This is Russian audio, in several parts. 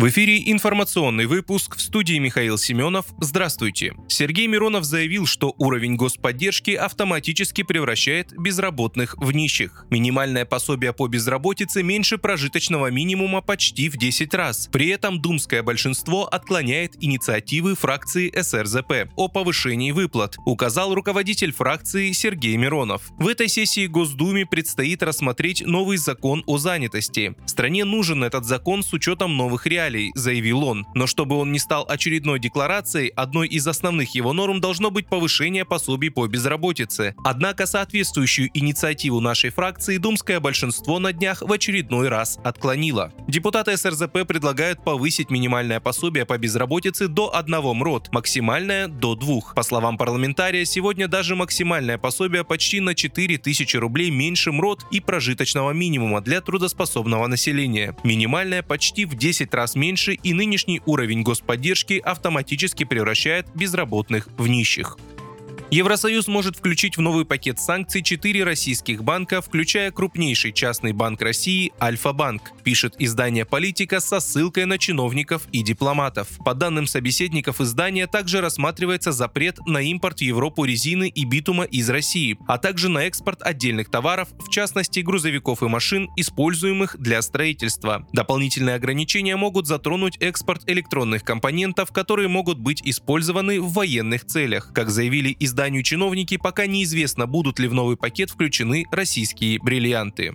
В эфире информационный выпуск в студии Михаил Семенов. Здравствуйте. Сергей Миронов заявил, что уровень господдержки автоматически превращает безработных в нищих. Минимальное пособие по безработице меньше прожиточного минимума почти в 10 раз. При этом думское большинство отклоняет инициативы фракции СРЗП о повышении выплат, указал руководитель фракции Сергей Миронов. В этой сессии Госдуме предстоит рассмотреть новый закон о занятости. Стране нужен этот закон с учетом новых реалий реалий, заявил он. Но чтобы он не стал очередной декларацией, одной из основных его норм должно быть повышение пособий по безработице. Однако соответствующую инициативу нашей фракции думское большинство на днях в очередной раз отклонило. Депутаты СРЗП предлагают повысить минимальное пособие по безработице до одного МРОД, максимальное до двух. По словам парламентария, сегодня даже максимальное пособие почти на 4 тысячи рублей меньше МРОД и прожиточного минимума для трудоспособного населения. Минимальное почти в 10 раз меньше и нынешний уровень господдержки автоматически превращает безработных в нищих. Евросоюз может включить в новый пакет санкций четыре российских банка, включая крупнейший частный банк России Альфа-банк, пишет издание «Политика» со ссылкой на чиновников и дипломатов. По данным собеседников издания, также рассматривается запрет на импорт в Европу резины и битума из России, а также на экспорт отдельных товаров, в частности грузовиков и машин, используемых для строительства. Дополнительные ограничения могут затронуть экспорт электронных компонентов, которые могут быть использованы в военных целях. Как заявили издание изданию чиновники, пока неизвестно, будут ли в новый пакет включены российские бриллианты.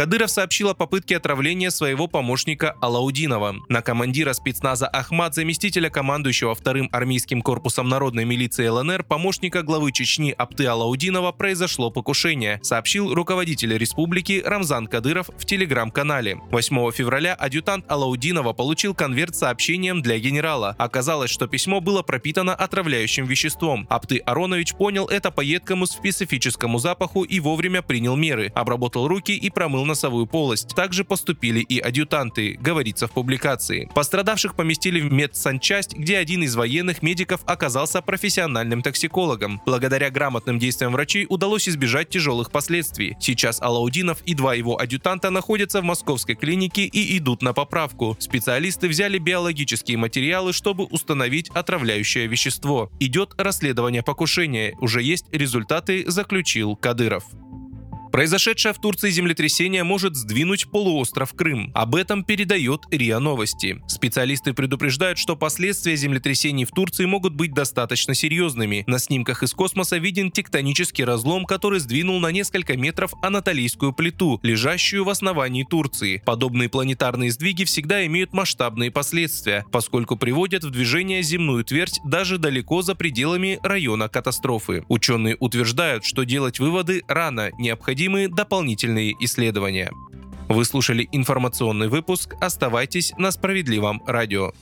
Кадыров сообщил о попытке отравления своего помощника Алаудинова. На командира спецназа Ахмад, заместителя командующего вторым армейским корпусом народной милиции ЛНР, помощника главы Чечни Апты Алаудинова произошло покушение, сообщил руководитель республики Рамзан Кадыров в телеграм-канале. 8 февраля адъютант Алаудинова получил конверт с сообщением для генерала. Оказалось, что письмо было пропитано отравляющим веществом. Апты Аронович понял это по едкому специфическому запаху и вовремя принял меры, обработал руки и промыл носовую полость. Также поступили и адъютанты, говорится в публикации. Пострадавших поместили в медсанчасть, где один из военных медиков оказался профессиональным токсикологом. Благодаря грамотным действиям врачей удалось избежать тяжелых последствий. Сейчас Алаудинов и два его адъютанта находятся в московской клинике и идут на поправку. Специалисты взяли биологические материалы, чтобы установить отравляющее вещество. Идет расследование покушения. Уже есть результаты, заключил Кадыров. Произошедшее в Турции землетрясение может сдвинуть полуостров Крым. Об этом передает РИА Новости. Специалисты предупреждают, что последствия землетрясений в Турции могут быть достаточно серьезными. На снимках из космоса виден тектонический разлом, который сдвинул на несколько метров анатолийскую плиту, лежащую в основании Турции. Подобные планетарные сдвиги всегда имеют масштабные последствия, поскольку приводят в движение земную твердь даже далеко за пределами района катастрофы. Ученые утверждают, что делать выводы рано, необходимо необходимы дополнительные исследования. Вы слушали информационный выпуск. Оставайтесь на справедливом радио.